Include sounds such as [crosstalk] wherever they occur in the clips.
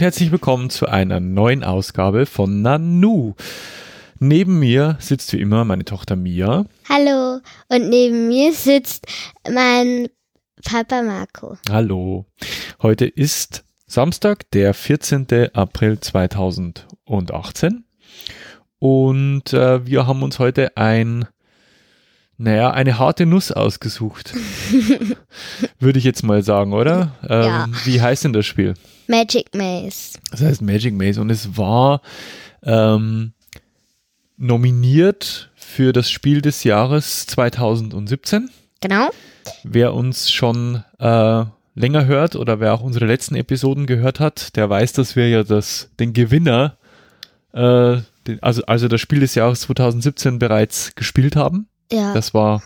Und herzlich willkommen zu einer neuen Ausgabe von Nanu. Neben mir sitzt wie immer meine Tochter Mia. Hallo. Und neben mir sitzt mein Papa Marco. Hallo. Heute ist Samstag, der 14. April 2018. Und äh, wir haben uns heute ein, naja, eine harte Nuss ausgesucht. [laughs] Würde ich jetzt mal sagen, oder? Ähm, Ja. Wie heißt denn das Spiel? Magic Maze. Das heißt Magic Maze und es war ähm, nominiert für das Spiel des Jahres 2017. Genau. Wer uns schon äh, länger hört oder wer auch unsere letzten Episoden gehört hat, der weiß, dass wir ja das, den Gewinner, äh, den, also, also das Spiel des Jahres 2017 bereits gespielt haben. Ja, Das war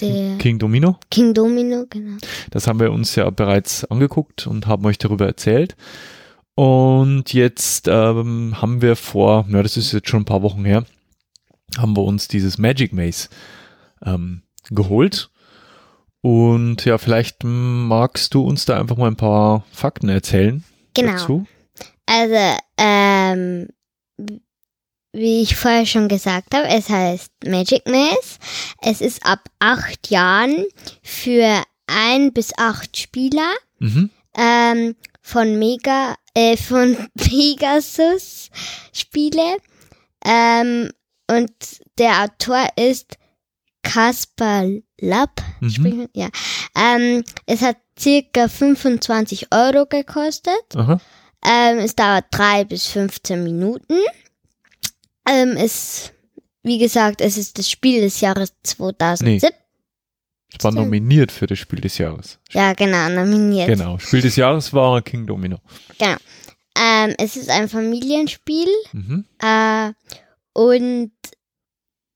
der King Domino. King Domino, genau. Das haben wir uns ja bereits angeguckt und haben euch darüber erzählt. Und jetzt ähm, haben wir vor, ja, das ist jetzt schon ein paar Wochen her, haben wir uns dieses Magic Maze ähm, geholt. Und ja, vielleicht magst du uns da einfach mal ein paar Fakten erzählen Genau. dazu. Also, ähm, wie ich vorher schon gesagt habe, es heißt Magic Maze. Es ist ab acht Jahren für ein bis acht Spieler Mhm. ähm, von Mega, äh, von [laughs] Pegasus Spiele. Ähm, und der Autor ist Kaspar Lapp. Mhm. Spricht man- Ja. Ähm, es hat circa 25 Euro gekostet. Ähm, es dauert drei bis 15 Minuten. Ähm, es, wie gesagt, es ist das Spiel des Jahres 2017. Es war nominiert für das Spiel des Jahres. Ja, genau, nominiert. Genau. Spiel des Jahres war King Domino. Ähm, es ist ein Familienspiel Mhm. äh, und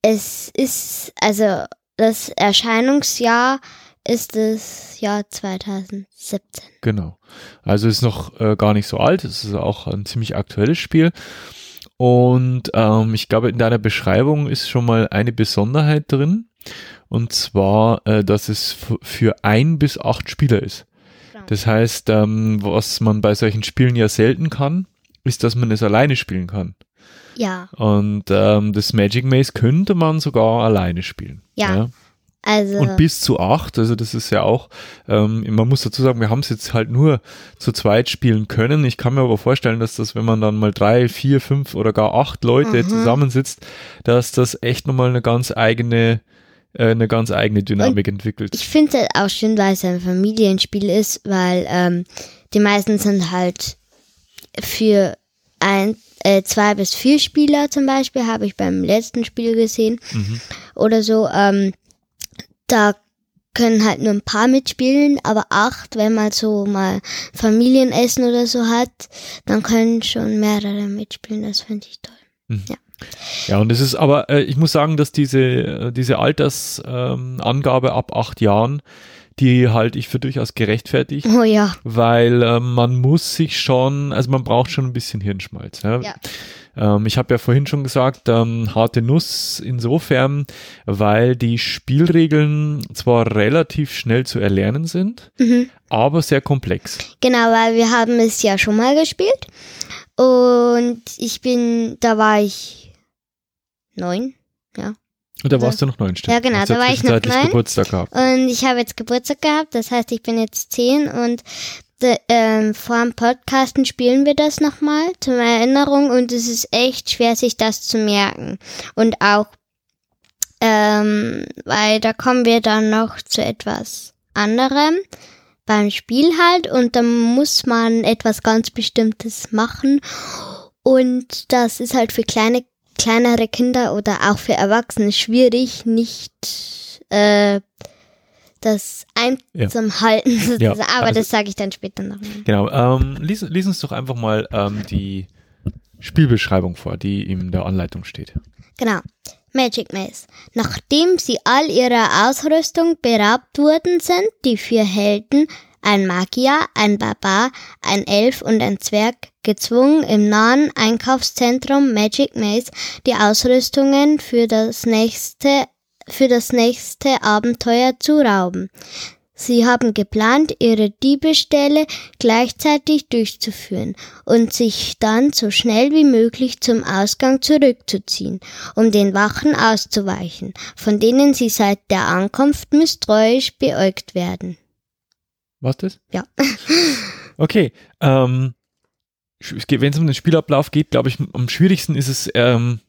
es ist, also das Erscheinungsjahr ist das Jahr 2017. Genau. Also ist noch äh, gar nicht so alt. Es ist auch ein ziemlich aktuelles Spiel. Und ähm, ich glaube, in deiner Beschreibung ist schon mal eine Besonderheit drin. Und zwar, äh, dass es für ein bis acht Spieler ist. Das heißt, ähm, was man bei solchen Spielen ja selten kann, ist, dass man es alleine spielen kann. Ja, Und ähm, das Magic Maze könnte man sogar alleine spielen. Ja. Also Und bis zu acht, also das ist ja auch, ähm, man muss dazu sagen, wir haben es jetzt halt nur zu zweit spielen können. Ich kann mir aber vorstellen, dass das, wenn man dann mal drei, vier, fünf oder gar acht Leute Mhm. zusammensitzt, dass das echt nochmal eine ganz eigene, äh, eine ganz eigene Dynamik entwickelt. ich finde es halt auch schön, weil es ein Familienspiel ist, weil ähm, die meisten sind halt für ein, äh, zwei bis vier Spieler zum Beispiel, habe ich beim letzten Spiel gesehen Mhm. oder so. Ähm, da können halt nur ein paar mitspielen, aber acht, wenn man so mal Familienessen oder so hat, dann können schon mehrere mitspielen. Das finde ich toll. Ja, und es ist aber, äh, ich muss sagen, dass diese, äh, diese Altersangabe ähm, ab acht Jahren, die halte ich für durchaus gerechtfertigt. Oh ja. weil ähm, man muss sich schon, also man braucht schon ein bisschen Hirnschmalz. Ja? Ja. Ähm, ich habe ja vorhin schon gesagt, ähm, harte Nuss insofern, weil die Spielregeln zwar relativ schnell zu erlernen sind, Mhm. aber sehr komplex. Genau, weil wir haben es ja schon mal gespielt. Und ich bin, da war ich neun. Und da warst du noch neun Stück. Ja, genau, ja da war ich noch neun. Geburtstag gehabt. Und ich habe jetzt Geburtstag gehabt, das heißt, ich bin jetzt zehn und de, ähm, vor dem Podcasten spielen wir das nochmal zur Erinnerung und es ist echt schwer, sich das zu merken. Und auch, ähm, weil da kommen wir dann noch zu etwas anderem beim Spiel halt und dann muss man etwas ganz Bestimmtes machen und das ist halt für kleine kleinere Kinder oder auch für Erwachsene schwierig, nicht äh, das einzuhalten, sozusagen. aber also- das sage ich dann später noch. mal. Genau. Ähm, lies, lies uns doch einfach mal ähm, die Spielbeschreibung vor, die in der Anleitung steht. Genau. Magic Maze. Nachdem sie all ihrer Ausrüstung beraubt worden sind, die vier Helden, ein Magier, ein Barbar, ein Elf und ein Zwerg, gezwungen, im nahen Einkaufszentrum Magic Maze die Ausrüstungen für das nächste, für das nächste Abenteuer zu rauben. Sie haben geplant, ihre Diebestelle gleichzeitig durchzuführen und sich dann so schnell wie möglich zum Ausgang zurückzuziehen, um den Wachen auszuweichen, von denen sie seit der Ankunft misstrauisch beäugt werden. Was das? Ja. [laughs] Okay. Ähm, Wenn es um den Spielablauf geht, glaube ich, am schwierigsten ist es ähm,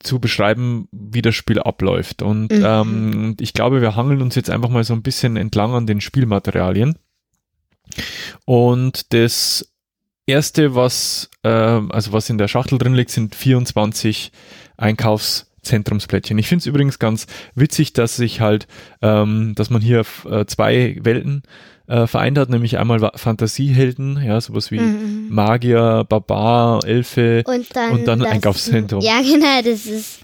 zu beschreiben, wie das Spiel abläuft. Und Mhm. ähm, ich glaube, wir hangeln uns jetzt einfach mal so ein bisschen entlang an den Spielmaterialien. Und das erste, was, ähm, also was in der Schachtel drin liegt, sind 24 Einkaufszentrumsplättchen. Ich finde es übrigens ganz witzig, dass sich halt, ähm, dass man hier äh, zwei Welten äh, vereint hat, nämlich einmal Fantasiehelden, ja, sowas wie Mhm. Magier, Barbar, Elfe, Und dann, Und dann das- Einkaufszentrum. Ja, genau, das ist.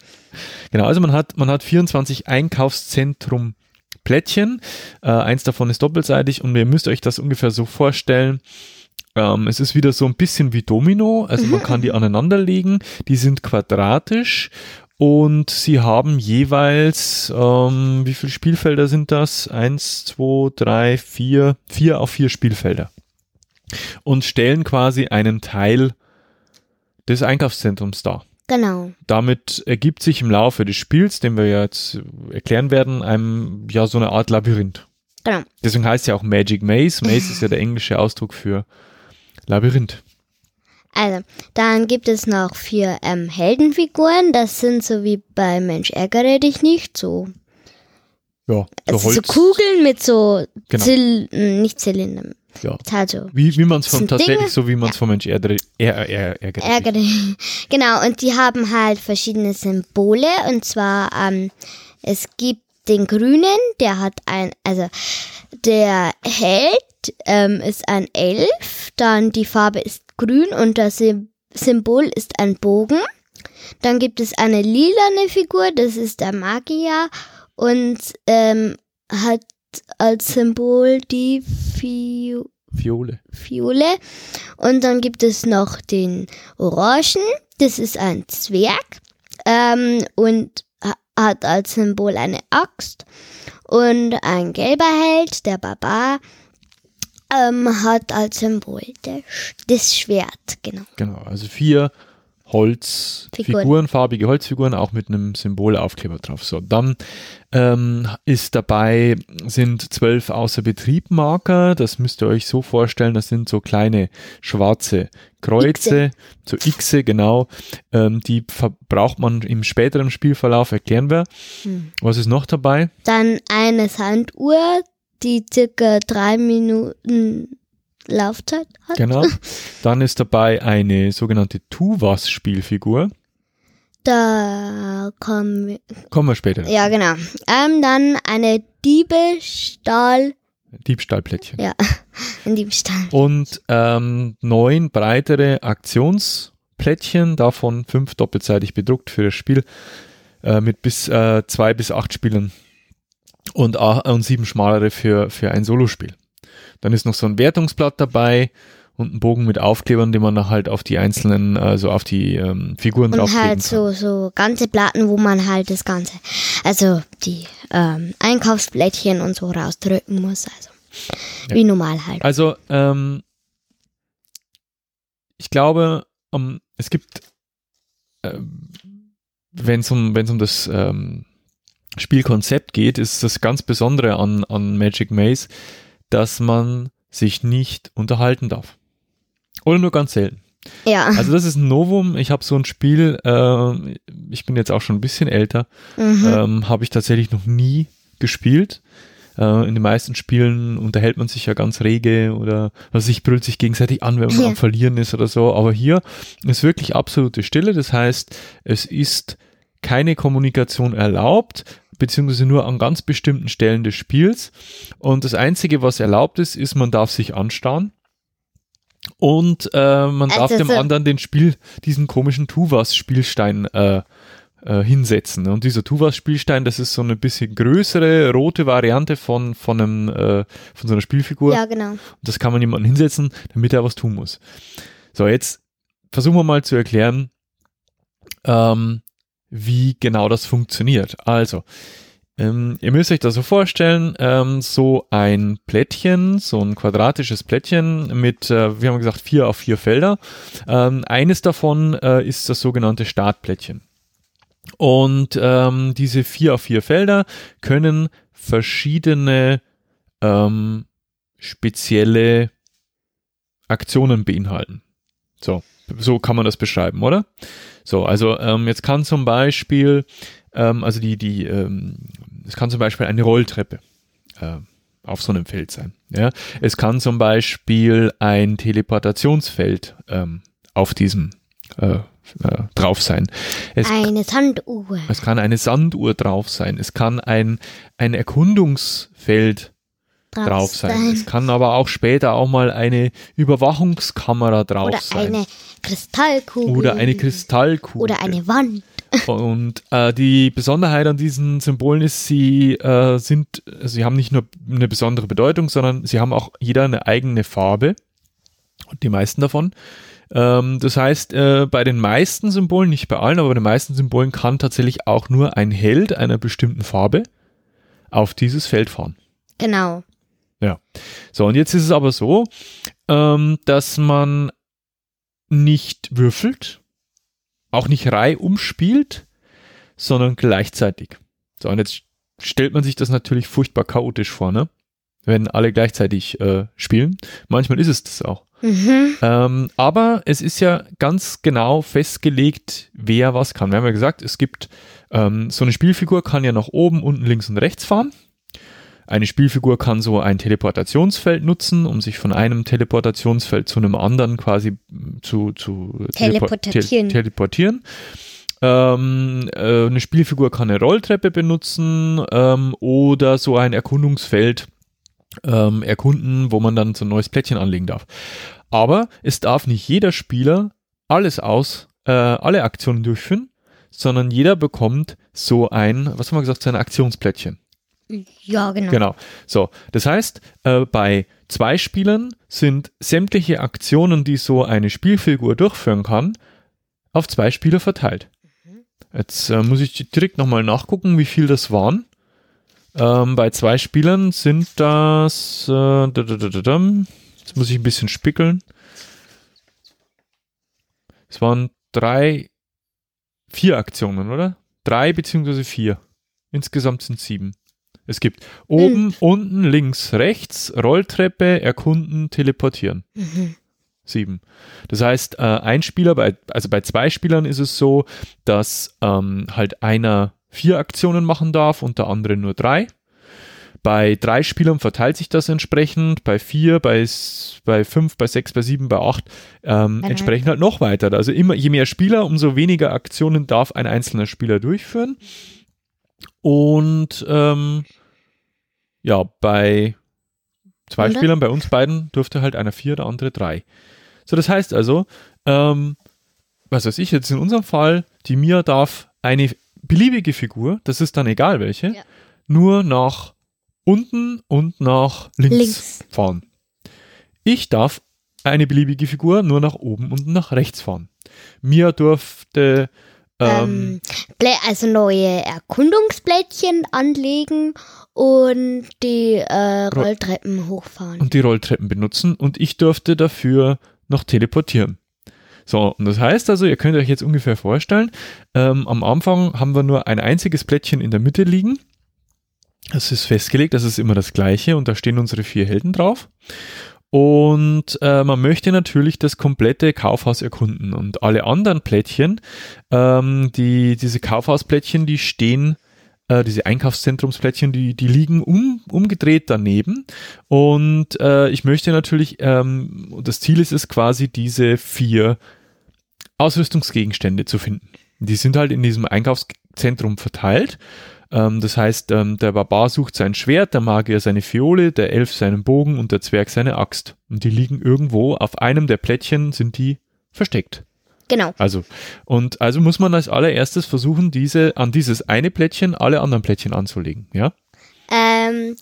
Genau, also man hat, man hat 24 Einkaufszentrum Plättchen. Äh, eins davon ist doppelseitig und ihr müsst euch das ungefähr so vorstellen. Ähm, es ist wieder so ein bisschen wie Domino, also man kann die [laughs] aneinanderlegen. Die sind quadratisch und sie haben jeweils, ähm, wie viele Spielfelder sind das? Eins, zwei, drei, vier, vier auf vier Spielfelder. Und stellen quasi einen Teil des Einkaufszentrums dar Genau. damit ergibt sich im Laufe des Spiels, den wir jetzt erklären werden, einem, ja, so eine Art Labyrinth. Genau. Deswegen heißt ja auch Magic Maze. Maze ist ja der englische Ausdruck für Labyrinth. Also, dann gibt es noch vier ähm, Heldenfiguren. Das sind so wie bei Mensch ärgere dich nicht, so, Ja, so also so. Kugeln mit so Genau. Zyl äh, nicht Zylindern. Ja. Halt so. Wie, wie man es von tatsächlich Dinge. so, wie man es von Mensch ärgere, er, er, er. Ärgere dich. [laughs] Genau, und die haben halt verschiedene Symbole. Und zwar, ähm, es gibt den Grünen, der hat ein, also der Held ähm, ist ein Elf, dann die Farbe ist grün und das Sym- Symbol ist ein Bogen. Dann gibt es eine lilane Figur, das ist der Magier und ähm, hat als Symbol die Fi Fiole. Fiole. Und dann gibt es noch den Orangen, das ist ein Zwerg ähm, und ha- hat als Symbol eine Axt. Und ein gelber Held, der Barbar, ähm, hat als Symbol das Schwert, genau. Genau, also vier Holzfiguren, Figuren. farbige Holzfiguren, auch mit einem Symbolaufkleber drauf. So, dann ähm, ist dabei, sind zwölf Außerbetriebmarker. Das müsst ihr euch so vorstellen, das sind so kleine schwarze Kreuze, so Xe, genau. Ähm, die braucht man im späteren Spielverlauf, erklären wir. Hm. Was ist noch dabei? Dann eine Sanduhr, die circa drei Minuten Laufzeit hat. Genau. [laughs] Dann ist dabei eine sogenannte Tuvas-Spielfigur. Da kommen wir. Kommen wir später. Ja, genau. Ähm, dann eine Diebestahl. Diebstahlplättchen. Ja, [laughs] ein Diebstahl. und ähm, neun breitere Aktionsplättchen, davon fünf doppelseitig bedruckt für das Spiel äh, mit bis äh, zwei bis acht Spielern und, a- und sieben schmalere für, für ein Solospiel. Dann ist noch so ein Wertungsblatt dabei und ein Bogen mit Aufklebern, den man dann halt auf die einzelnen, also auf die ähm, Figuren Und draufkleben halt kann. so, so ganze Platten, wo man halt das Ganze, also die ähm, Einkaufsblättchen und so rausdrücken muss. Also Ja. wie normal halt. Also, ähm, ich glaube, um, es gibt, ähm, wenn es um, wenn's um das ähm, Spielkonzept geht, ist das ganz Besondere an, an Magic Maze, dass man sich nicht unterhalten darf. Oder nur ganz selten. Ja. Also das ist ein Novum. Ich habe so ein Spiel, äh, ich bin jetzt auch schon ein bisschen älter, Mhm. ähm, habe ich tatsächlich noch nie gespielt. Äh, in den meisten Spielen unterhält man sich ja ganz rege oder was sich brüllt sich gegenseitig an, wenn man Ja. am Verlieren ist oder so. Aber hier ist wirklich absolute Stille. Das heißt, es ist keine Kommunikation erlaubt, beziehungsweise nur an ganz bestimmten Stellen des Spiels. Und das Einzige, was erlaubt ist, ist, man darf sich anstarren. Und äh, man darf Also dem so- anderen den Spiel, diesen komischen Tuvas-Spielstein äh, äh, hinsetzen. Und dieser Tuvas-Spielstein, das ist so eine bisschen größere, rote Variante von, von, einem, äh, von so einer Spielfigur. ja, genau. Und das kann man jemandem hinsetzen, damit er was tun muss. So, jetzt versuchen wir mal zu erklären, ähm, wie genau das funktioniert. Also, Ähm, ihr müsst euch das so vorstellen, ähm, so ein Plättchen, so ein quadratisches Plättchen mit, äh, wir haben gesagt, vier auf vier Felder. Ähm, eines davon äh, ist das sogenannte Startplättchen. Und ähm, diese vier auf vier Felder können verschiedene ähm, spezielle Aktionen beinhalten. So, so kann man das beschreiben, oder? So, also ähm, jetzt kann zum Beispiel, ähm, also die, die, ähm, es kann zum Beispiel eine Rolltreppe äh, auf so einem Feld sein. Ja, es kann zum Beispiel ein Teleportationsfeld ähm, auf diesem äh, äh, drauf sein. Es Eine Sanduhr. es kann eine Sanduhr drauf sein. Es kann ein, ein Erkundungsfeld drauf sein. Es kann aber auch später auch mal eine Überwachungskamera drauf Oder sein. eine Kristallkugel. Oder eine Kristallkugel. Oder eine Wand. Und äh, die Besonderheit an diesen Symbolen ist, sie äh, sind, sie haben nicht nur eine besondere Bedeutung, sondern sie haben auch jeder eine eigene Farbe. Und die meisten davon. Ähm, das heißt, äh, bei den meisten Symbolen, nicht bei allen, aber bei den meisten Symbolen kann tatsächlich auch nur ein Held einer bestimmten Farbe auf dieses Feld fahren. Genau. Ja. So, und jetzt ist es aber so, ähm, dass man nicht würfelt, auch nicht reihum spielt, sondern gleichzeitig. So, und jetzt stellt man sich das natürlich furchtbar chaotisch vor, ne? Wenn alle gleichzeitig äh, spielen. Manchmal ist es das auch. Mhm. Ähm, aber es ist ja ganz genau festgelegt, wer was kann. Wir haben ja gesagt, es gibt ähm, so eine Spielfigur kann ja nach oben, unten, links und rechts fahren. Eine Spielfigur kann so ein Teleportationsfeld nutzen, um sich von einem Teleportationsfeld zu einem anderen quasi zu, zu telepo- Teleportieren. te- teleportieren. Ähm, äh, eine Spielfigur kann eine Rolltreppe benutzen ähm, oder so ein Erkundungsfeld ähm, erkunden, wo man dann so ein neues Plättchen anlegen darf. Aber es darf nicht jeder Spieler alles aus, äh, alle Aktionen durchführen, sondern jeder bekommt so ein, was haben wir gesagt, so ein Aktionsplättchen. Ja, genau. Genau. So, das heißt, äh, bei zwei Spielern sind sämtliche Aktionen, die so eine Spielfigur durchführen kann, auf zwei Spieler verteilt. Jetzt äh, muss ich direkt nochmal nachgucken, wie viel das waren. Ähm, bei zwei Spielern sind das, äh, jetzt muss ich ein bisschen spickeln. Es waren drei, vier Aktionen, oder? Drei beziehungsweise vier. Insgesamt sind sieben. Es gibt oben, unten, links, rechts, Rolltreppe, erkunden, teleportieren. Mhm. Sieben. Das heißt, äh, ein Spieler, bei, also bei zwei Spielern ist es so, dass ähm, halt einer vier Aktionen machen darf und der andere nur drei. Bei drei Spielern verteilt sich das entsprechend, bei vier, bei, bei fünf, bei sechs, bei sieben, bei acht ähm, entsprechend halt noch weiter. Also immer, je mehr Spieler, umso weniger Aktionen darf ein einzelner Spieler durchführen. Und ähm, ja, bei zwei Oder? Spielern, bei uns beiden, durfte halt einer vier, der andere drei. So, das heißt also, ähm, was weiß ich, jetzt in unserem Fall, die Mia darf eine beliebige Figur, das ist dann egal welche, Ja. nur nach unten und nach links, Links. fahren. Ich darf eine beliebige Figur nur nach oben und nach rechts fahren. Mia durfte ähm, Ähm, also neue Erkundungsplättchen anlegen und die äh, Rolltreppen hochfahren. und die Rolltreppen benutzen und ich durfte dafür noch teleportieren. So, und das heißt also, ihr könnt euch jetzt ungefähr vorstellen, ähm, am Anfang haben wir nur ein einziges Plättchen in der Mitte liegen. Das ist festgelegt, das ist immer das gleiche und da stehen unsere vier Helden drauf. Und äh, man möchte natürlich das komplette Kaufhaus erkunden und alle anderen Plättchen, ähm, die, diese Kaufhausplättchen, die stehen, äh, diese Einkaufszentrumsplättchen, die, die liegen um, umgedreht daneben. Und äh, ich möchte natürlich, ähm, das Ziel ist es quasi, diese vier Ausrüstungsgegenstände zu finden. Die sind halt in diesem Einkaufszentrum verteilt. Ähm, das heißt, ähm, der Barbar sucht sein Schwert, der Magier seine Fiole, der Elf seinen Bogen und der Zwerg seine Axt. Und die liegen irgendwo auf einem der Plättchen, sind die versteckt. genau. Also, und also muss man als allererstes versuchen, diese, an dieses eine Plättchen alle anderen Plättchen anzulegen, ja? Ähm, Ähm,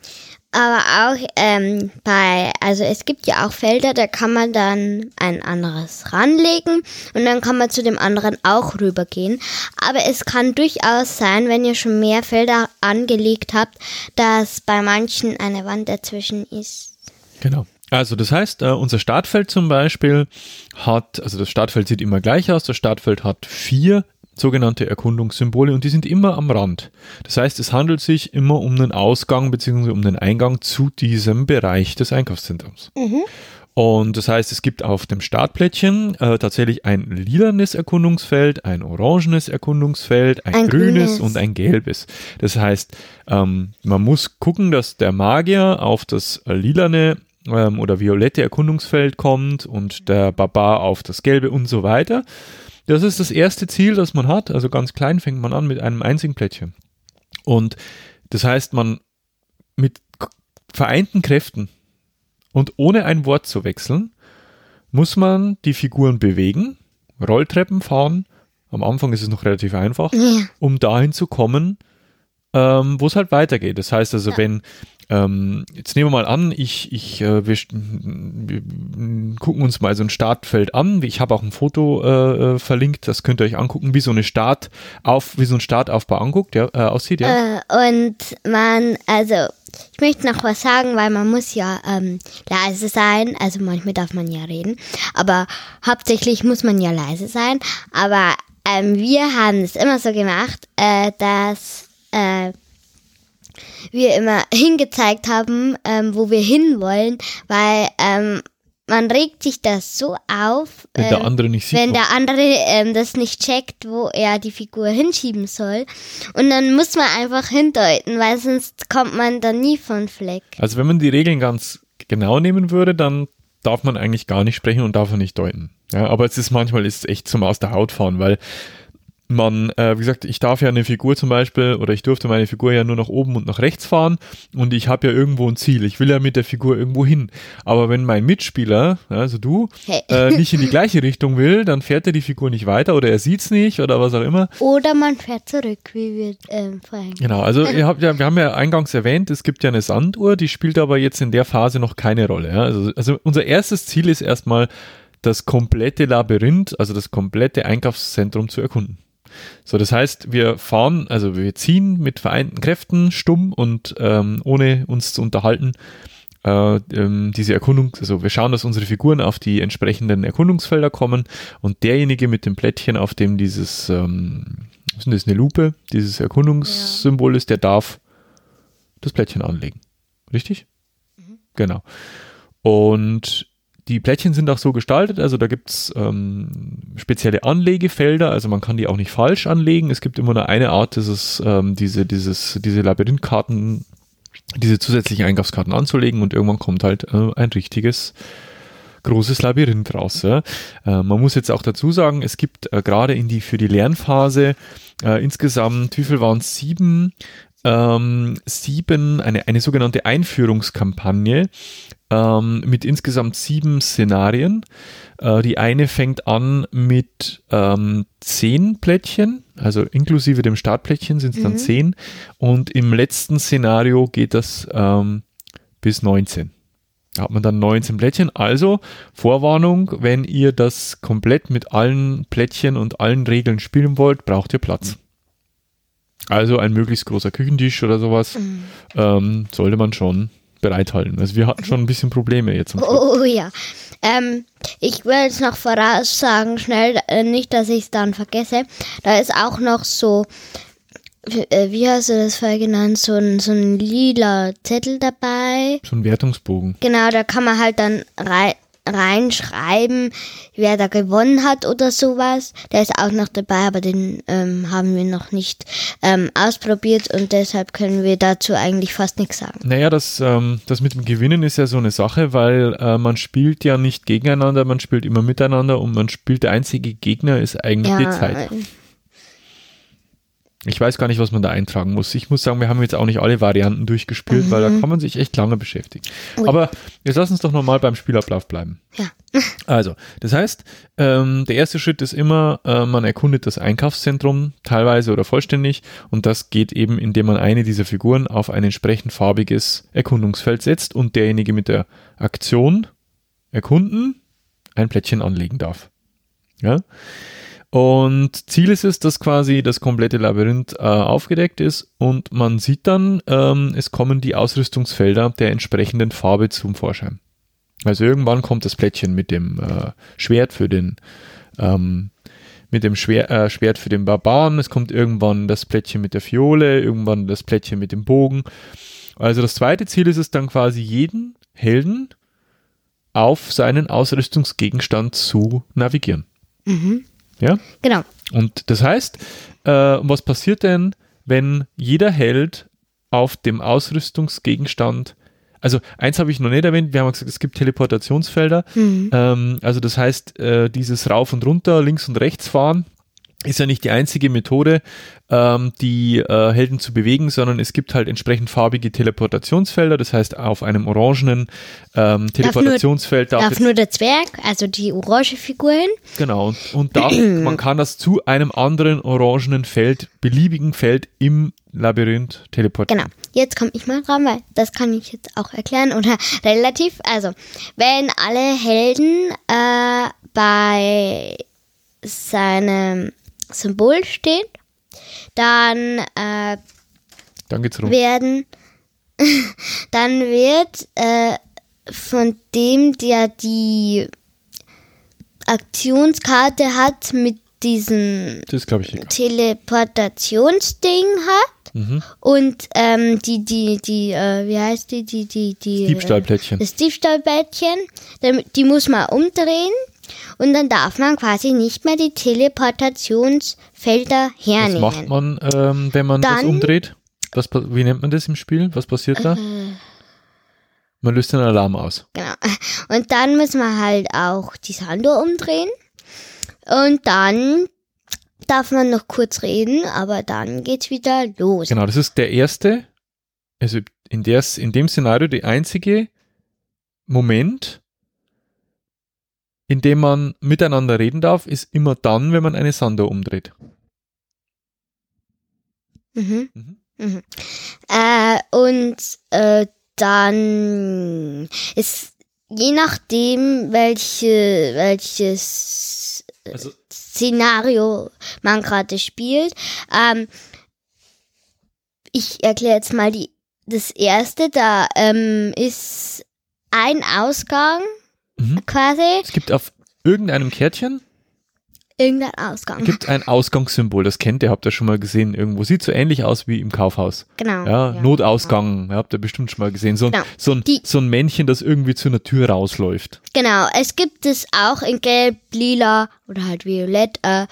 aber auch ähm, bei, also es gibt ja auch Felder, da kann man dann ein anderes ranlegen und dann kann man zu dem anderen auch rübergehen. Aber es kann durchaus sein, wenn ihr schon mehr Felder angelegt habt, dass bei manchen eine Wand dazwischen ist. Genau. Also das heißt, äh, unser Startfeld zum Beispiel hat, also das Startfeld sieht immer gleich aus, das Startfeld hat vier sogenannte Erkundungssymbole und die sind immer am Rand. Das heißt, es handelt sich immer um einen Ausgang bzw. um den Eingang zu diesem Bereich des Einkaufszentrums. Mhm. Und das heißt, es gibt auf dem Startplättchen äh, tatsächlich ein lilanes Erkundungsfeld, ein orangenes Erkundungsfeld, ein, Ein grünes, grünes. und ein gelbes. Das heißt, ähm, man muss gucken, dass der Magier auf das lilane ähm, oder violette Erkundungsfeld kommt und der Barbar auf das gelbe und so weiter. Das ist das erste Ziel, das man hat. Also ganz klein fängt man an mit einem einzigen Plättchen. Und das heißt, man mit vereinten Kräften und ohne ein Wort zu wechseln, muss man die Figuren bewegen, Rolltreppen fahren. Am Anfang ist es noch relativ einfach, Ja. um dahin zu kommen, ähm, wo es halt weitergeht. Das heißt also, wenn, ähm, jetzt nehmen wir mal an, ich, ich, äh, wir, wir gucken uns mal so ein Startfeld an. Ich habe auch ein Foto äh, äh, verlinkt, das könnt ihr euch angucken, wie so eine Start auf, wie so ein Startaufbau anguckt, ja, äh, aussieht, ja. Äh, und man, also ich möchte noch was sagen, weil man muss ja ähm, leise sein. Also manchmal darf man ja reden, aber hauptsächlich muss man ja leise sein. Aber ähm, wir haben es immer so gemacht, äh, dass äh, wir immer [laughs] hingezeigt haben, ähm, wo wir hinwollen, weil ähm, man regt sich das so auf, wenn der ähm, andere nicht sieht. wenn der andere ähm, das nicht checkt, wo er die Figur hinschieben soll. Und dann muss man einfach hindeuten, weil sonst kommt man da nie von Fleck. Also wenn man die Regeln ganz genau nehmen würde, dann darf man eigentlich gar nicht sprechen und darf er nicht deuten. Ja, aber es ist manchmal ist echt zum aus der Haut fahren, weil man, äh, wie gesagt, ich darf ja eine Figur zum Beispiel oder ich durfte meine Figur ja nur nach oben und nach rechts fahren und ich habe ja irgendwo ein Ziel. Ich will ja mit der Figur irgendwo hin. Aber wenn mein Mitspieler, also du, Hey. äh, nicht in die gleiche Richtung will, dann fährt er die Figur nicht weiter oder er sieht's nicht oder was auch immer. Oder man fährt zurück, wie wir ähm, vorhin. Genau, also [laughs] ihr habt ja, wir haben ja eingangs erwähnt, es gibt ja eine Sanduhr, die spielt aber jetzt in der Phase noch keine Rolle. Ja? Also, also unser erstes Ziel ist erstmal das komplette Labyrinth, also das komplette Einkaufszentrum zu erkunden. So, das heißt, wir fahren, also wir ziehen mit vereinten Kräften stumm und ähm, ohne uns zu unterhalten äh, ähm, diese Erkundung, also wir schauen, dass unsere Figuren auf die entsprechenden Erkundungsfelder kommen und derjenige mit dem Plättchen, auf dem dieses, ähm, was ist das, eine Lupe, dieses Erkundungssymbol ist, der darf das Plättchen anlegen. Richtig? Genau. Und die Plättchen sind auch so gestaltet, also da gibt's ähm, spezielle Anlegefelder, also man kann die auch nicht falsch anlegen. Es gibt immer nur eine Art, dieses, ähm, diese, dieses, diese Labyrinthkarten, diese zusätzlichen Einkaufskarten anzulegen und irgendwann kommt halt äh, ein richtiges großes Labyrinth raus. Ja. Äh, man muss jetzt auch dazu sagen, es gibt äh, gerade in die für die Lernphase äh, insgesamt, wie viel waren es? Sieben, ähm, sieben, eine, eine sogenannte Einführungskampagne ähm, mit insgesamt sieben Szenarien. Äh, die eine fängt an mit ähm, zehn Plättchen, also inklusive dem Startplättchen sind es dann Mhm. zehn. Und im letzten Szenario geht das ähm, bis 19. Da hat man dann 19 Plättchen. Also Vorwarnung, wenn ihr das komplett mit allen Plättchen und allen Regeln spielen wollt, braucht ihr Platz. Also ein möglichst großer Küchentisch oder sowas Mhm. ähm, sollte man schon bereithalten. Also wir hatten schon ein bisschen Probleme jetzt. Oh, oh ja. Ähm, ich will jetzt noch voraussagen, schnell, äh, nicht, dass ich es dann vergesse. Da ist auch noch so, äh, wie hast du das vorher genannt, so ein, so ein lila Zettel dabei. So ein Wertungsbogen. Genau, da kann man halt dann rei reinschreiben, wer da gewonnen hat oder sowas. Der ist auch noch dabei, aber den ähm, haben wir noch nicht ähm, ausprobiert und deshalb können wir dazu eigentlich fast nichts sagen. Naja, das, ähm, das mit dem Gewinnen ist ja so eine Sache, weil äh, man spielt ja nicht gegeneinander, man spielt immer miteinander und man spielt, der einzige Gegner ist eigentlich die Zeit. Ich weiß gar nicht, was man da eintragen muss. Ich muss sagen, wir haben jetzt auch nicht alle Varianten durchgespielt, weil da kann man sich echt lange beschäftigen. Ui. Aber jetzt lass uns doch nochmal beim Spielablauf bleiben. Ja. [laughs] Also, das heißt, ähm, der erste Schritt ist immer, äh, man erkundet das Einkaufszentrum teilweise oder vollständig und das geht eben, indem man eine dieser Figuren auf ein entsprechend farbiges Erkundungsfeld setzt und derjenige mit der Aktion erkunden ein Plättchen anlegen darf. Ja. Und Ziel ist es, dass quasi das komplette Labyrinth äh, aufgedeckt ist und man sieht dann, ähm, es kommen die Ausrüstungsfelder der entsprechenden Farbe zum Vorschein. Also irgendwann kommt das Plättchen mit dem äh, Schwert für den ähm, mit dem Schwer, äh, Schwert für den Barbaren, es kommt irgendwann das Plättchen mit der Fiole, irgendwann das Plättchen mit dem Bogen. Also das zweite Ziel ist es dann quasi jeden Helden auf seinen Ausrüstungsgegenstand zu navigieren. Mhm. Ja? Genau. Und das heißt, äh, was passiert denn, wenn jeder Held auf dem Ausrüstungsgegenstand, also eins habe ich noch nicht erwähnt, wir haben gesagt, es gibt Teleportationsfelder, Mhm. ähm, also das heißt, äh, dieses Rauf und Runter, links und rechts fahren, ist ja nicht die einzige Methode, ähm, die äh, Helden zu bewegen, sondern es gibt halt entsprechend farbige Teleportationsfelder. Das heißt, auf einem orangenen ähm, Teleportationsfeld darf, Darf jetzt nur der Zwerg, also die orange Figur hin. Genau, und, und darf, [clears throat] man kann das zu einem anderen orangenen Feld, beliebigen Feld im Labyrinth teleportieren. Genau. Jetzt komme ich mal dran, weil das kann ich jetzt auch erklären [laughs] oder relativ. Also, wenn alle Helden äh, bei seinem Symbol stehen, dann äh, Dann geht's rum. werden, [laughs] dann wird äh, von dem, der die Aktionskarte hat mit diesem Das. Teleportationsding hat Mhm. und ähm, die, die, die, äh, wie heißt die, die, die, die Diebstahlplättchen. Das Diebstahlbettchen, damit- die muss man umdrehen und dann darf man quasi nicht mehr die Teleportationsfelder Was hernehmen. macht man, ähm, wenn man das Dann- umdreht? Was, wie nennt man das im Spiel? Was passiert da? Äh. Man löst den Alarm aus. Genau. Und dann müssen wir halt auch die Sanduhr umdrehen. Und dann darf man noch kurz reden, aber dann geht's wieder los. Genau, das ist der erste, also in, der, in dem Szenario der einzige Moment, in dem man miteinander reden darf, ist immer dann, wenn man eine Sanduhr umdreht. Mhm. Mhm. Mhm. Äh, und äh, dann ist je nachdem, welche, welches Also, Szenario man gerade spielt. Ähm, ich erkläre jetzt mal die, das erste. Da ähm, ist ein Ausgang mhm. quasi. es gibt auf irgendeinem Kärtchen Irgendein Ausgang. gibt ein Ausgangssymbol. Das kennt ihr, habt ihr schon mal gesehen irgendwo. Sieht so ähnlich aus wie im Kaufhaus. Genau. Ja, Notausgang, ja, habt ihr bestimmt schon mal gesehen. So, ein- Genau. so, ein, Die- so ein Männchen, das irgendwie zu einer Tür rausläuft. Genau. Es gibt es auch in Gelb, Lila oder halt Violett, äh,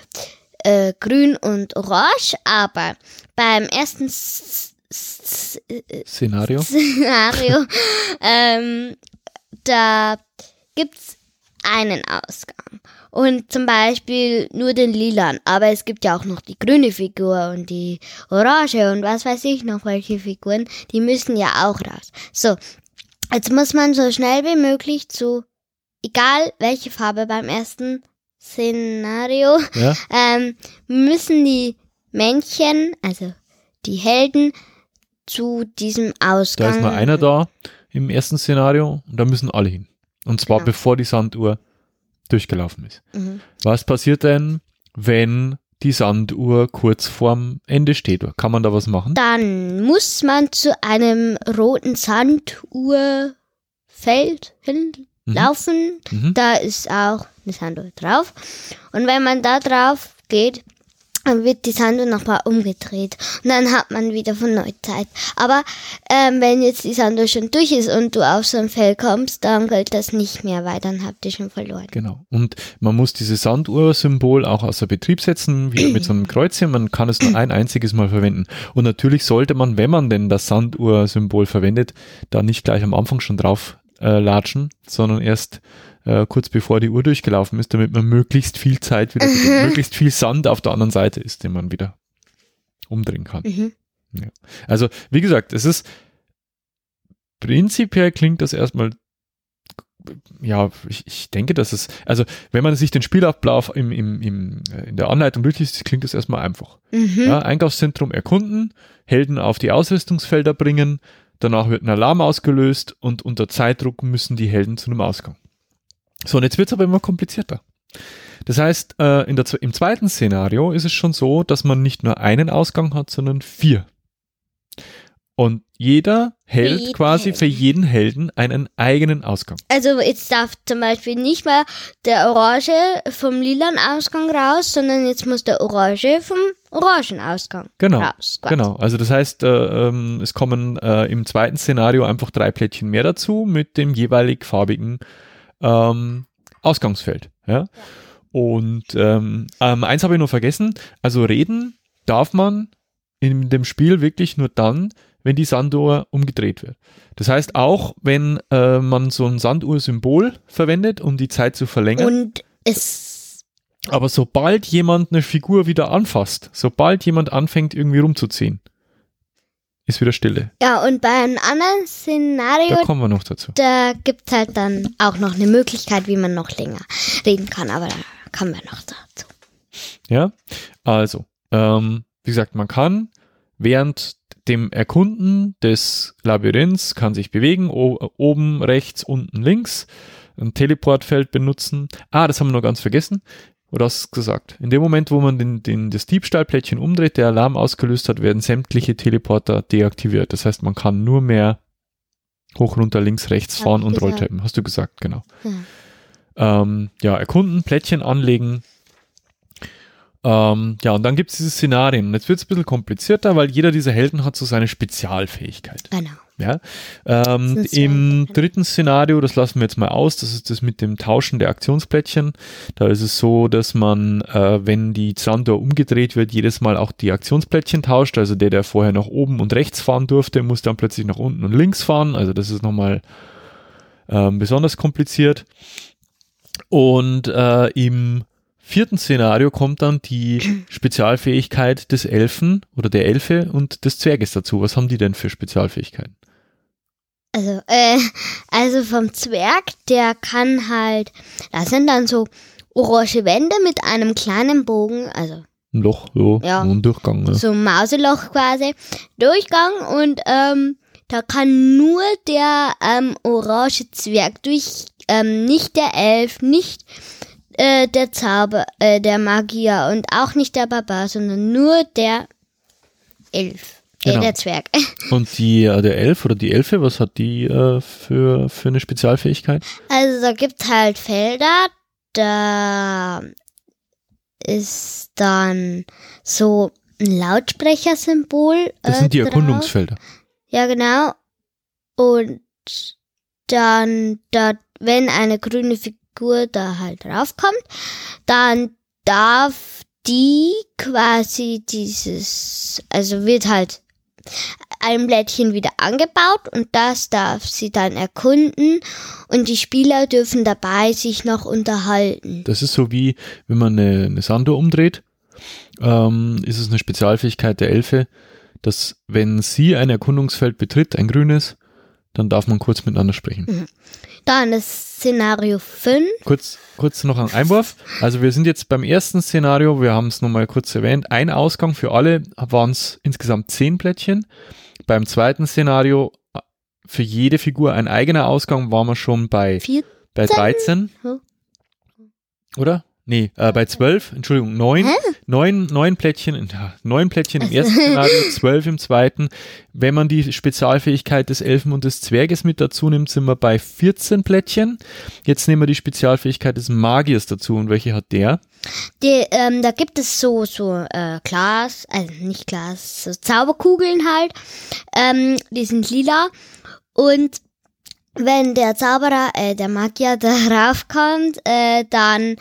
äh, Grün und Orange. Aber beim ersten S S Szenario. Szenario, [laughs] ähm, da gibt's einen Ausgang. Und zum Beispiel nur den lilan. Aber es gibt ja auch noch die grüne Figur und die orange und was weiß ich noch welche Figuren. Die müssen ja auch raus. So, jetzt muss man so schnell wie möglich zu, egal welche Farbe beim ersten Szenario, Ja, [laughs] ähm, müssen die Männchen, also die Helden, zu diesem Ausgang. da ist nur einer da im ersten Szenario und da müssen alle hin. Und zwar Genau. bevor die Sanduhr durchgelaufen ist. Mhm. Was passiert denn, wenn die Sanduhr kurz vorm Ende steht? Kann man da was machen? Dann muss man zu einem roten Sanduhrfeld hinlaufen. Mhm. Da ist auch eine Sanduhr drauf. Und wenn man da drauf geht, dann wird die Sanduhr nochmal umgedreht. Und dann hat man wieder von neu Zeit. Aber ähm, wenn jetzt die Sanduhr schon durch ist und du auf so ein Feld kommst, dann gilt das nicht mehr, weil dann habt ihr schon verloren. Genau. Und man muss dieses Sanduhr-Symbol auch außer Betrieb setzen, wie mit so einem [clears throat] Kreuzchen. Man kann es nur ein einziges Mal verwenden. Und natürlich sollte man, wenn man denn das Sanduhr-Symbol verwendet, da nicht gleich am Anfang schon drauf äh, latschen, sondern erst äh, kurz bevor die Uhr durchgelaufen ist, damit man möglichst viel Zeit wieder, gewinnt, [laughs] möglichst viel Sand auf der anderen Seite ist, den man wieder umdrehen kann. Mhm. Also, wie gesagt, es ist prinzipiell klingt das erstmal ja, ich, ich denke, dass es, also wenn man sich den Spielablauf im, im, im, äh, in der Anleitung durchliest, klingt das erstmal einfach. Mhm. Ja, Einkaufszentrum erkunden, Helden auf die Ausrüstungsfelder bringen, danach wird ein Alarm ausgelöst und unter Zeitdruck müssen die Helden zu einem Ausgang. So, und jetzt wird es aber immer komplizierter. Das heißt, äh, in der, im zweiten Szenario ist es schon so, dass man nicht nur einen Ausgang hat, sondern vier. Und jeder hält jeden quasi Helden. für jeden Helden einen eigenen Ausgang. Also jetzt darf zum Beispiel nicht mehr der Orange vom lilan Ausgang raus, sondern jetzt muss der Orange vom orangen Ausgang Genau, raus. quasi. Genau, also das heißt, äh, ähm, es kommen äh, im zweiten Szenario einfach drei Plättchen mehr dazu mit dem jeweilig farbigen ähm, Ausgangsfeld. Ja? Und ähm, ähm, eins habe ich noch vergessen, also reden darf man in dem Spiel wirklich nur dann, wenn die Sanduhr umgedreht wird. Das heißt, auch wenn äh, man so ein Sanduhr-Symbol verwendet, um die Zeit zu verlängern, Und es aber sobald jemand eine Figur wieder anfasst, sobald jemand anfängt irgendwie rumzuziehen, ist wieder Stille. ja und bei einem anderen Da Szenario, kommen wir noch dazu. da gibt's halt dann auch noch eine Möglichkeit, wie man noch länger reden kann, aber da kommen wir noch dazu. Ja, also, ähm, wie gesagt, man kann während dem Erkunden des Labyrinths kann sich bewegen, oben, rechts, unten, links, ein Teleportfeld benutzen. Ah, das haben wir noch ganz vergessen. Oder hast du gesagt? In dem Moment, wo man den, den, das Diebstahlplättchen umdreht, der Alarm ausgelöst hat, werden sämtliche Teleporter deaktiviert. Das heißt, man kann nur mehr hoch, runter, links, rechts Hab fahren und gesagt. Rolltappen. Hast du gesagt, genau. Ja. Ähm, ja, erkunden, Plättchen anlegen. Ähm, ja, und dann gibt es diese Szenarien. Und jetzt wird es ein bisschen komplizierter, weil jeder dieser Helden hat so seine Spezialfähigkeit. Genau. Ja? Ähm, Im dritten Szenario, das lassen wir jetzt mal aus, das ist das mit dem Tauschen der Aktionsplättchen. Da ist es so, dass man, äh, wenn die Sanduhr umgedreht wird, jedes Mal auch die Aktionsplättchen tauscht. Also der, der vorher nach oben und rechts fahren durfte, muss dann plötzlich nach unten und links fahren. Also das ist nochmal ähm, besonders kompliziert. Und äh, im vierten Szenario kommt dann die [clears throat] Spezialfähigkeit des Elfen oder der Elfe und des Zwerges dazu. Was haben die denn für Spezialfähigkeiten? Also, äh, also vom Zwerg, der kann halt, das sind dann so orange Wände mit einem kleinen Bogen, also Ein Loch, so, Ja. ein Durchgang. Ne? so ein Mauseloch quasi, Durchgang und ähm, da kann nur der ähm, orange Zwerg durch, ähm, nicht der Elf, nicht äh, der Zauber, äh, der Magier und auch nicht der Barbar, sondern nur der Elf, äh, Genau. der Zwerg. [laughs] Und die, äh, der Elf oder die Elfe, was hat die äh, für, für eine Spezialfähigkeit? Also da gibt's halt Felder, da ist dann so ein Lautsprechersymbol. Das äh, sind die drauf. Erkundungsfelder. Ja, genau. Und dann, da, wenn eine grüne Figur da halt draufkommt, dann darf die quasi dieses, also wird halt ein Blättchen wieder angebaut und das darf sie dann erkunden und die Spieler dürfen dabei sich noch unterhalten. Das ist so wie, wenn man eine, eine Sanduhr umdreht, ähm, ist es eine Spezialfähigkeit der Elfe, dass wenn sie ein Erkundungsfeld betritt, ein grünes, dann darf man kurz miteinander sprechen. Dann das Szenario 5. Kurz, kurz noch ein Einwurf. Also wir sind jetzt beim ersten Szenario, wir haben es nochmal kurz erwähnt, ein Ausgang für alle waren es insgesamt zehn Plättchen. Beim zweiten Szenario äh, für jede Figur ein eigener Ausgang waren wir schon bei, Vier. bei 13. Hm. Oder? Nee, äh, bei 12, Entschuldigung, neun, neun, neun Plättchen, neun Plättchen im [laughs] ersten Szenario, zwölf im zweiten. Wenn man die Spezialfähigkeit des Elfen und des Zwerges mit dazu nimmt, sind wir bei 14 Plättchen. Jetzt nehmen wir die Spezialfähigkeit des Magiers dazu. Und welche hat der? Die, ähm, da gibt es so, so äh, Glas, also nicht Glas, so Zauberkugeln halt. Ähm, die sind lila. Und wenn der Zauberer, äh, der Magier [laughs] darauf kommt, äh, dann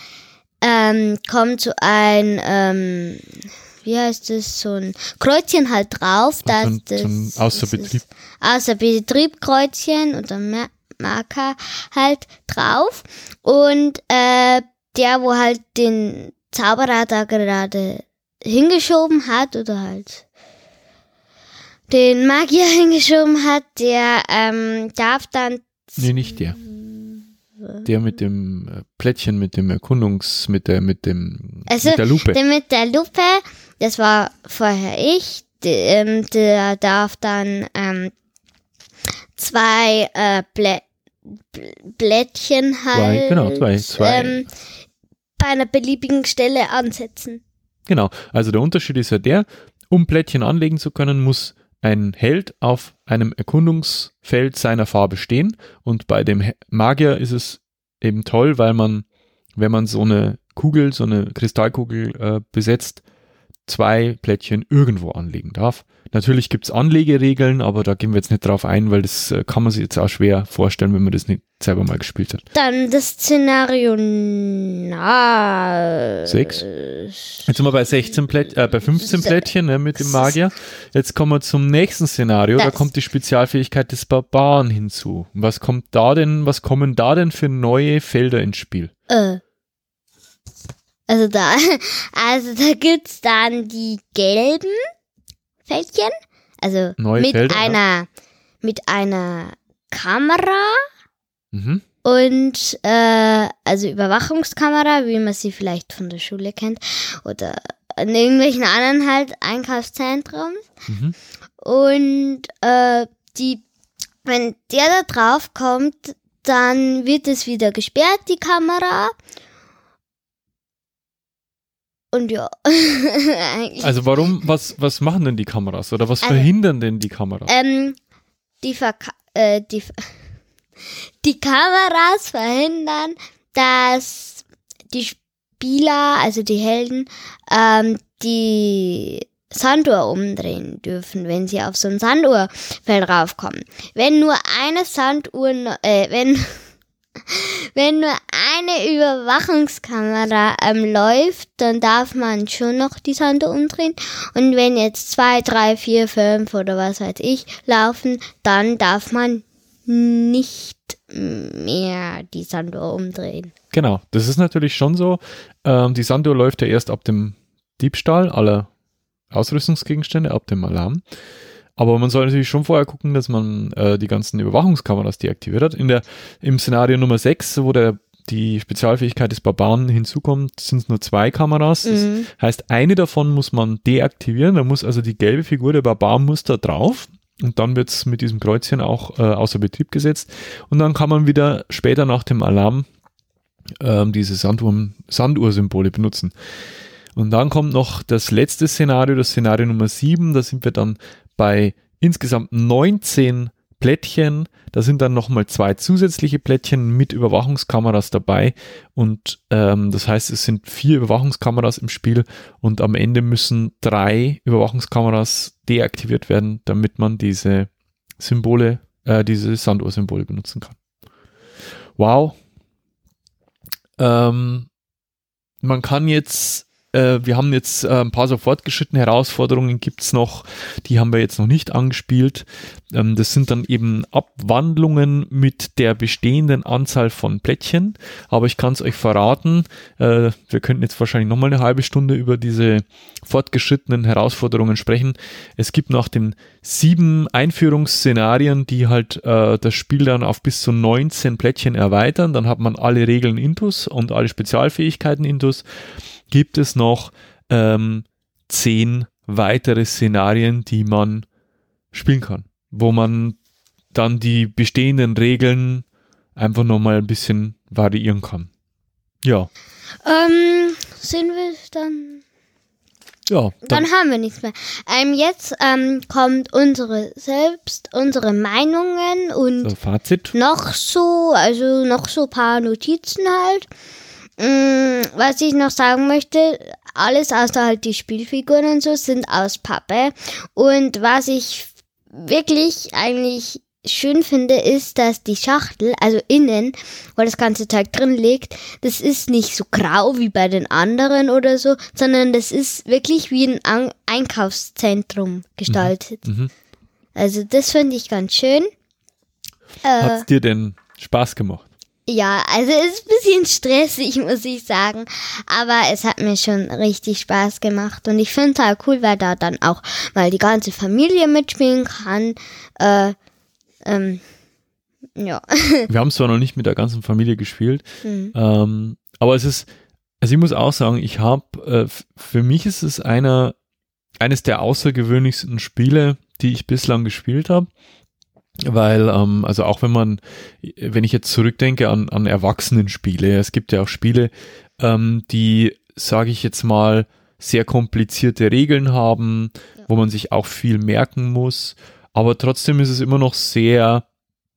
ähm, kommt so ein, ähm, wie heißt das, so ein Kreuzchen halt drauf. dass So ein- so ein das, Außerbetrieb. Außerbetriebkreuzchen oder Ma- Marker halt drauf. Und äh, der, wo halt den Zauberer da gerade hingeschoben hat oder halt den Magier [laughs] hingeschoben hat, der ähm, darf dann. Nee, nicht der. Der mit dem äh, Plättchen, mit dem Erkundungs, mit der, mit dem, Also, mit der Lupe. Der mit der Lupe, das war vorher ich, der, ähm, der darf dann ähm, zwei äh, Blä Bl- Blättchen halt genau, zwei- zwei. Ähm, bei einer beliebigen Stelle ansetzen. Genau. Also der Unterschied ist ja der, um Plättchen anlegen zu können, muss ein Held auf einem Erkundungsfeld seiner Farbe stehen. Und bei dem Magier ist es eben toll, weil man, wenn man so eine Kugel, so eine Kristallkugel äh, besetzt, zwei Plättchen irgendwo anlegen darf. Natürlich gibt's Anlegeregeln, aber da gehen wir jetzt nicht drauf ein, weil das äh, kann man sich jetzt auch schwer vorstellen, wenn man das nicht selber mal gespielt hat. Dann das Szenario na Sechs. Jetzt sind wir bei 16 Plätt, äh, bei 15 Plättchen ne, mit dem Magier. Jetzt kommen wir zum nächsten Szenario. Da Das- kommt die Spezialfähigkeit des Barbaren hinzu. Was kommt da denn, was kommen da denn für neue Felder ins Spiel? Äh. Also da, [laughs] also da gibt's dann die gelben Fältchen, also Neue mit Felder, ja. einer mit einer Kamera Mhm. und äh, also Überwachungskamera, wie man sie vielleicht von der Schule kennt oder in irgendwelchen anderen halt Einkaufszentren Mhm. und äh, die wenn der da drauf kommt, dann wird es wieder gesperrt die Kamera und ja, eigentlich. [laughs] Also warum, was, was machen denn die Kameras oder was Also- verhindern denn die Kameras? Ähm, die, Verka äh, die, [laughs] die Kameras verhindern, dass die Spieler, also die Helden, ähm, die Sanduhr umdrehen dürfen, wenn sie auf so ein Sanduhrfeld raufkommen. Wenn nur eine Sanduhr, äh, wenn, wenn nur eine Überwachungskamera ähm, läuft, dann darf man schon noch die Sanduhr umdrehen. Und wenn jetzt zwei, drei, vier, fünf oder was weiß ich laufen, dann darf man nicht mehr die Sanduhr umdrehen. Genau, das ist natürlich schon so. Ähm, die Sanduhr läuft ja erst ab dem Diebstahl aller Ausrüstungsgegenstände, ab dem Alarm. Aber man soll natürlich schon vorher gucken, dass man äh, die ganzen Überwachungskameras deaktiviert hat. In der, Im Szenario Nummer 6, wo der, die Spezialfähigkeit des Barbaren hinzukommt, sind es nur zwei Kameras. Das Mhm. heißt, eine davon muss man deaktivieren. Da muss also die gelbe Figur der Barbar muss da drauf. Und dann wird es mit diesem Kreuzchen auch äh, außer Betrieb gesetzt. Und dann kann man wieder später nach dem Alarm ähm, diese Sanduhr, Sanduhr-Symbole benutzen. Und dann kommt noch das letzte Szenario, das Szenario Nummer 7. Da sind wir dann bei insgesamt 19 Plättchen. Da sind dann nochmal zwei zusätzliche Plättchen mit Überwachungskameras dabei. Und ähm, das heißt, es sind vier Überwachungskameras im Spiel und am Ende müssen drei Überwachungskameras deaktiviert werden, damit man diese Symbole, äh, diese Sanduhr-Symbole benutzen kann. Wow. Ähm, man kann jetzt äh, wir haben jetzt äh, ein paar so fortgeschrittene Herausforderungen gibt's noch, die haben wir jetzt noch nicht angespielt. Ähm, das sind dann eben Abwandlungen mit der bestehenden Anzahl von Plättchen, aber ich kann es euch verraten, äh, wir könnten jetzt wahrscheinlich nochmal eine halbe Stunde über diese fortgeschrittenen Herausforderungen sprechen. Es gibt nach den sieben Einführungsszenarien, die halt äh, das Spiel dann auf bis zu 19 Plättchen erweitern, dann hat man alle Regeln intus und alle Spezialfähigkeiten intus gibt es noch ähm, zehn weitere Szenarien, die man spielen kann, wo man dann die bestehenden Regeln einfach nochmal ein bisschen variieren kann. Ja, Ähm, sind wir dann ja, dann, Dann haben wir nichts mehr. Ähm, jetzt ähm, kommt unsere selbst, unsere Meinungen und Fazit. noch so, also noch so paar Notizen halt. Mm, was ich noch sagen möchte, alles außer halt die Spielfiguren und so sind aus Pappe. Und was ich wirklich eigentlich schön finde, ist, dass die Schachtel, also innen, wo das ganze Zeug drin liegt, das ist nicht so grau wie bei den anderen oder so, sondern das ist wirklich wie ein Einkaufszentrum gestaltet. Mhm. Also das finde ich ganz schön. Äh, Hat's dir denn Spaß gemacht? Ja, also es ist ein bisschen stressig, muss ich sagen. Aber es hat mir schon richtig Spaß gemacht. Und ich finde es halt cool, weil da dann auch mal die ganze Familie mitspielen kann. Äh, ähm, ja. [laughs] Wir haben zwar noch nicht mit der ganzen Familie gespielt, Mhm. ähm, aber es ist, also ich muss auch sagen, ich habe, äh, für mich ist es einer, eines der außergewöhnlichsten Spiele, die ich bislang gespielt habe. Weil, ähm, also auch wenn man, wenn ich jetzt zurückdenke an, an Erwachsenenspiele, es gibt ja auch Spiele, ähm, die, sage ich jetzt mal, sehr komplizierte Regeln haben, wo man sich auch viel merken muss, aber trotzdem ist es immer noch sehr,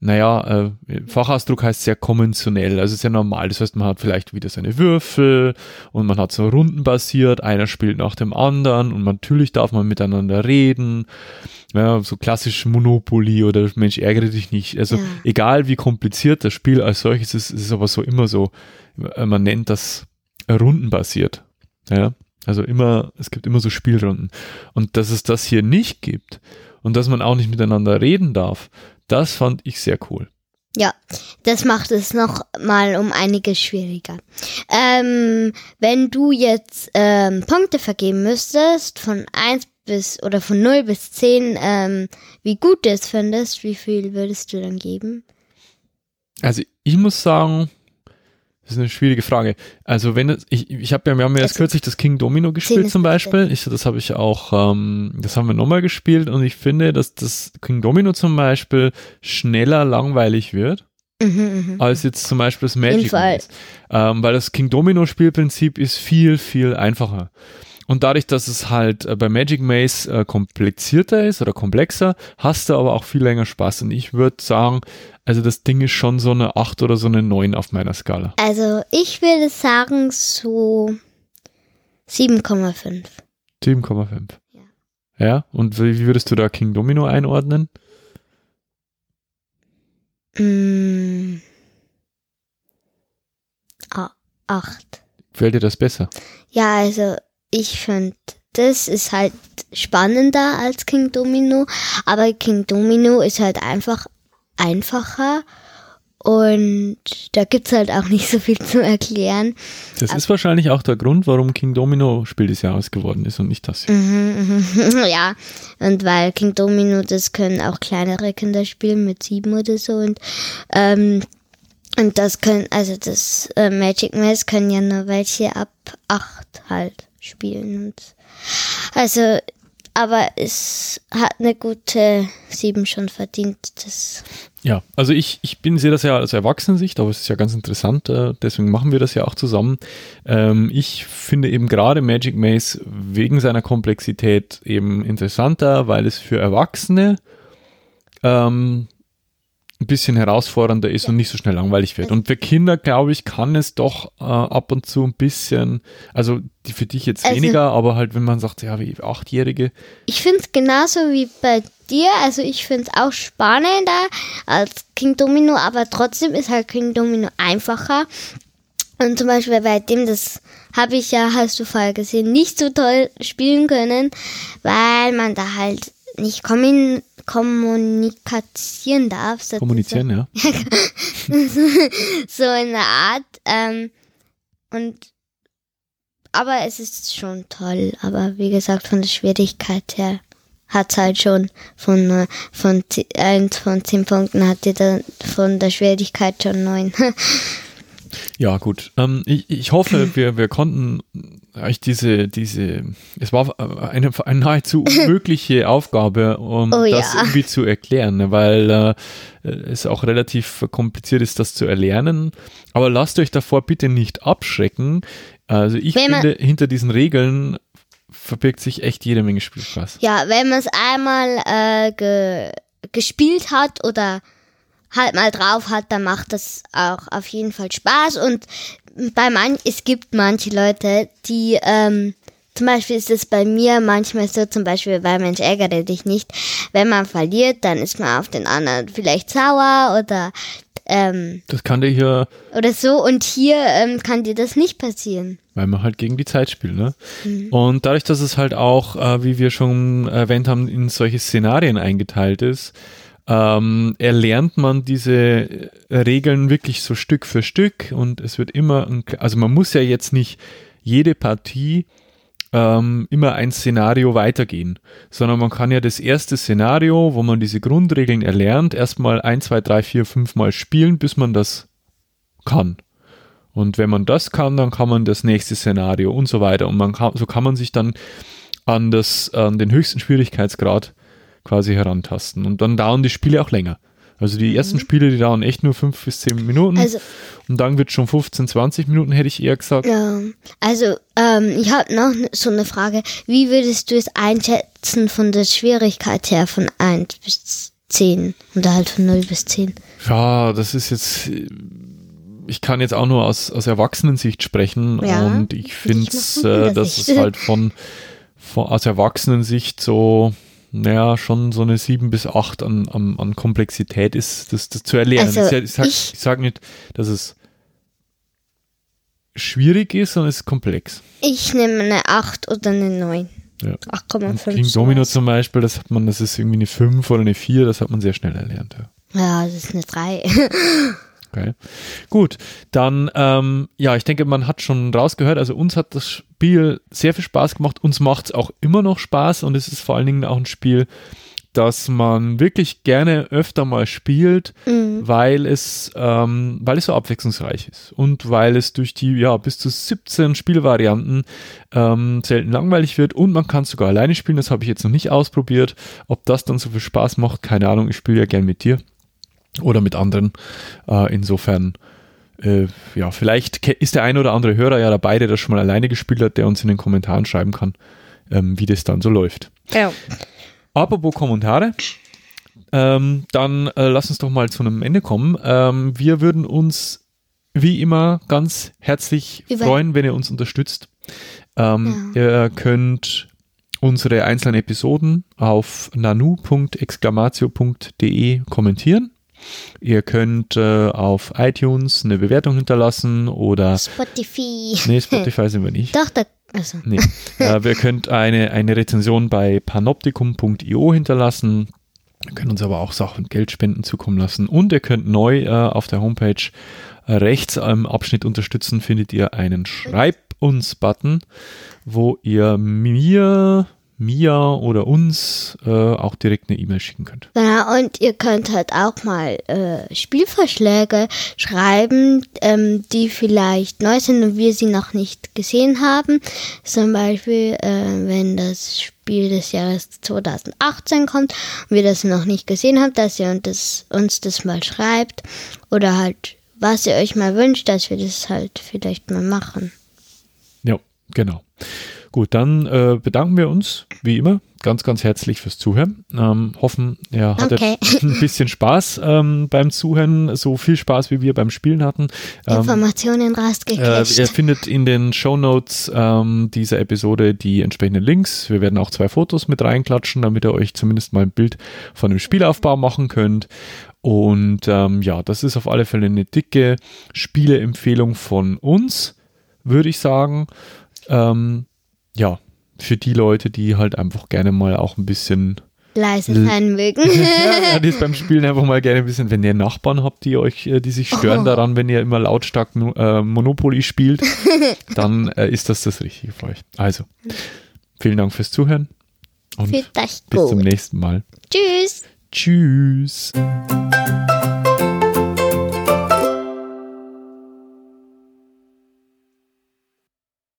naja, äh, Fachausdruck heißt sehr konventionell, also sehr normal. Das heißt, man hat vielleicht wieder seine Würfel und man hat so rundenbasiert, einer spielt nach dem anderen und natürlich darf man miteinander reden. Ja, so klassisch Monopoly oder Mensch, ärgere dich nicht. Also Ja. egal wie kompliziert das Spiel als solches ist, ist es aber so immer so, äh, man nennt das rundenbasiert. Ja, also immer, es gibt immer so Spielrunden. Und dass es das hier nicht gibt und dass man auch nicht miteinander reden darf, das fand ich sehr cool. Ja, das macht es noch mal um einiges schwieriger. Ähm, wenn du jetzt ähm, Punkte vergeben müsstest, von 1 bis oder von 0 bis 10, ähm, wie gut du es findest, wie viel würdest du dann geben? Also ich muss sagen, das ist eine schwierige Frage. Also wenn ich, ich habe ja, wir haben ja erst Also, kürzlich das King Domino gespielt zum Beispiel. Ich, das habe ich auch, ähm, das haben wir nochmal gespielt und ich finde, dass das King Domino zum Beispiel schneller langweilig wird Mhm, mhm. als jetzt zum Beispiel das Magic. Ähm, weil das King Domino Spielprinzip ist viel, viel einfacher. Und dadurch, dass es halt äh, bei Magic Maze äh, komplizierter ist oder komplexer, hast du aber auch viel länger Spaß. Und ich würde sagen, also das Ding ist schon so eine 8 oder so eine 9 auf meiner Skala. Also ich würde sagen so 7,5. 7,5. Ja. Ja, und wie würdest du da King Domino einordnen? Mm. Ah, 8. Gefällt dir das besser? Ja, also ich finde, das ist halt spannender als King Domino, aber King Domino ist halt einfach einfacher und da gibt's halt auch nicht so viel zu erklären. Das ist wahrscheinlich auch der Grund, warum King Domino Spiel des Jahres geworden ist und nicht das hier. Mhm, mhm. [laughs] ja, und weil King Domino, das können auch kleinere Kinder spielen mit sieben oder so und ähm, und das können, also das äh, Magic Maze können ja nur welche ab acht halt spielen. Und also, aber es hat eine gute sieben schon verdient. Das Ja, also ich, ich bin sehe das ja aus Erwachsenensicht, aber es ist ja ganz interessant, äh, deswegen machen wir das ja auch zusammen. Ähm, ich finde eben gerade Magic Maze wegen seiner Komplexität eben interessanter, weil es für Erwachsene ähm, ein bisschen herausfordernder ist und nicht so schnell langweilig wird. Und für Kinder, glaube ich, kann es doch äh, ab und zu ein bisschen, also die für dich jetzt Also- weniger, aber halt, wenn man sagt, ja, wie Achtjährige, Ich finde es genauso wie bei dir. Also ich finde es auch spannender als King Domino, aber trotzdem ist halt King Domino einfacher. Und zum Beispiel bei dem, das habe ich ja, hast du vorher gesehen, nicht so toll spielen können, weil man da halt nicht kommun kommunizieren darf. sozusagen. kommunizieren, ja. [laughs] so in der Art. Ähm, und aber es ist schon toll. Aber wie gesagt, von der Schwierigkeit her hat halt schon von äh, von zi- eins von zehn Punkten hat die dann von der Schwierigkeit schon neun. [laughs] Ja, gut. Ähm, ich, ich hoffe, wir, wir konnten euch diese, diese, es war eine, eine nahezu [laughs] unmögliche Aufgabe, um Oh das ja. irgendwie zu erklären, ne, weil äh, es auch relativ kompliziert ist, das zu erlernen. Aber lasst euch davor bitte nicht abschrecken. Also ich Wenn man- finde, hinter diesen Regeln verbirgt sich echt jede Menge Spielspaß. ja, wenn man es einmal äh, ge gespielt hat oder halt mal drauf hat, dann macht das auch auf jeden Fall Spaß. Und bei man, es gibt manche Leute, die, ähm, zum Beispiel ist es bei mir manchmal so, zum Beispiel bei Mensch ärgere dich nicht. Wenn man verliert, dann ist man auf den anderen vielleicht sauer oder, ähm, Das kann dir hier, oder so. Und hier ähm, kann dir das nicht passieren. weil man halt gegen die Zeit spielt, ne? Und dadurch, dass es halt auch, äh, wie wir schon erwähnt haben, in solche Szenarien eingeteilt ist, ähm, erlernt man diese äh, Regeln wirklich so Stück für Stück und es wird immer, ein, also man muss ja jetzt nicht jede Partie ähm, immer ein Szenario weitergehen, sondern man kann ja das erste Szenario, wo man diese Grundregeln erlernt, erstmal ein, zwei, drei, vier, fünf Mal spielen, bis man das kann. Und wenn man das kann, dann kann man das nächste Szenario und so weiter. Und man kann, so kann man sich dann an, das, an den höchsten Schwierigkeitsgrad quasi herantasten. Und dann dauern die Spiele auch länger. Also die mhm. ersten Spiele, die dauern echt nur fünf bis zehn Minuten. Also, und dann wird schon 15, 20 Minuten, hätte ich eher gesagt. Ja, also ähm, ich habe noch so eine Frage. Wie würdest du es einschätzen von der Schwierigkeit her von 1 bis 10 oder halt von 0 bis 10? Ja, das ist jetzt ich kann jetzt auch nur aus, aus Erwachsenensicht sprechen ja, und ich finde, äh, dass es halt von, von aus Erwachsenensicht so naja, schon so eine 7 bis 8 an, an, an Komplexität ist, das, das zu erlernen. Also ich, sage sag nicht, dass es schwierig ist, sondern es ist komplex. Ich nehme eine 8 oder eine 9. Ja. 8,5. King Domino zum Beispiel, das hat man, das ist irgendwie eine 5 oder eine 4, das hat man sehr schnell erlernt. Ja, ja das ist eine 3. [laughs] Okay. Gut, dann, ähm, ja, ich denke, man hat schon rausgehört, also uns hat das Spiel sehr viel Spaß gemacht, uns macht es auch immer noch Spaß und es ist vor allen Dingen auch ein Spiel, das man wirklich gerne öfter mal spielt, mhm. weil es, ähm, weil es so abwechslungsreich ist und weil es durch die, ja, bis zu 17 Spielvarianten ähm, selten langweilig wird und man kann es sogar alleine spielen, das habe ich jetzt noch nicht ausprobiert. Ob das dann so viel Spaß macht, keine Ahnung, ich spiele ja gern mit dir oder mit anderen. Äh, insofern, äh, ja, vielleicht ist der ein oder andere Hörer ja dabei, der das schon mal alleine gespielt hat, der uns in den Kommentaren schreiben kann, ähm, wie das dann so läuft. Ja. Apropos Kommentare. Ähm, dann äh, lass uns doch mal zu einem Ende kommen. Ähm, wir würden uns wie immer ganz herzlich Über freuen, wenn ihr uns unterstützt. Ähm, ja. Ihr könnt unsere einzelnen Episoden auf nanu.exclamatio.de kommentieren. Ihr könnt äh, auf iTunes eine Bewertung hinterlassen oder Spotify. Nee, Spotify sind wir nicht. Doch, da, also. Nee. [laughs] äh, wir könnt eine, eine Rezension bei panoptikum.io hinterlassen. Ihr könnt uns aber auch Sachen Geldspenden zukommen lassen. Und ihr könnt neu äh, auf der Homepage äh, rechts am Abschnitt unterstützen, findet ihr einen Schreib uns Button, wo ihr mir mir oder uns äh, auch direkt eine E-Mail schicken könnt. Ja, und ihr könnt halt auch mal äh, Spielvorschläge schreiben, ähm, die vielleicht neu sind und wir sie noch nicht gesehen haben. Zum Beispiel, äh, wenn das Spiel des Jahres 2018 kommt und wir das noch nicht gesehen haben, dass ihr uns das, uns das mal schreibt oder halt, was ihr euch mal wünscht, dass wir das halt vielleicht mal machen. Ja, genau. Gut, dann äh, bedanken wir uns, wie immer, ganz, ganz herzlich fürs Zuhören. Ähm, hoffen, ihr hattet okay. [laughs] ein bisschen Spaß ähm, beim Zuhören, so viel Spaß, wie wir beim Spielen hatten. Ähm, Informationen rausgekriegt. Äh, ihr findet in den Show Notes ähm, dieser Episode die entsprechenden Links. Wir werden auch zwei Fotos mit reinklatschen, damit ihr euch zumindest mal ein Bild von dem Spielaufbau machen könnt. Und ähm, ja, das ist auf alle Fälle eine dicke Spieleempfehlung von uns, würde ich sagen. Ähm, ja, für die Leute, die halt einfach gerne mal auch ein bisschen leise sein mögen. [laughs] ja, die ist beim Spielen einfach mal gerne ein bisschen, wenn ihr Nachbarn habt, die euch, äh, die sich stören oh. daran, wenn ihr immer lautstark äh, Monopoly spielt, [laughs] dann äh, ist das das Richtige für euch. Also, vielen Dank fürs Zuhören und bis zum nächsten Mal. Tschüss. Tschüss.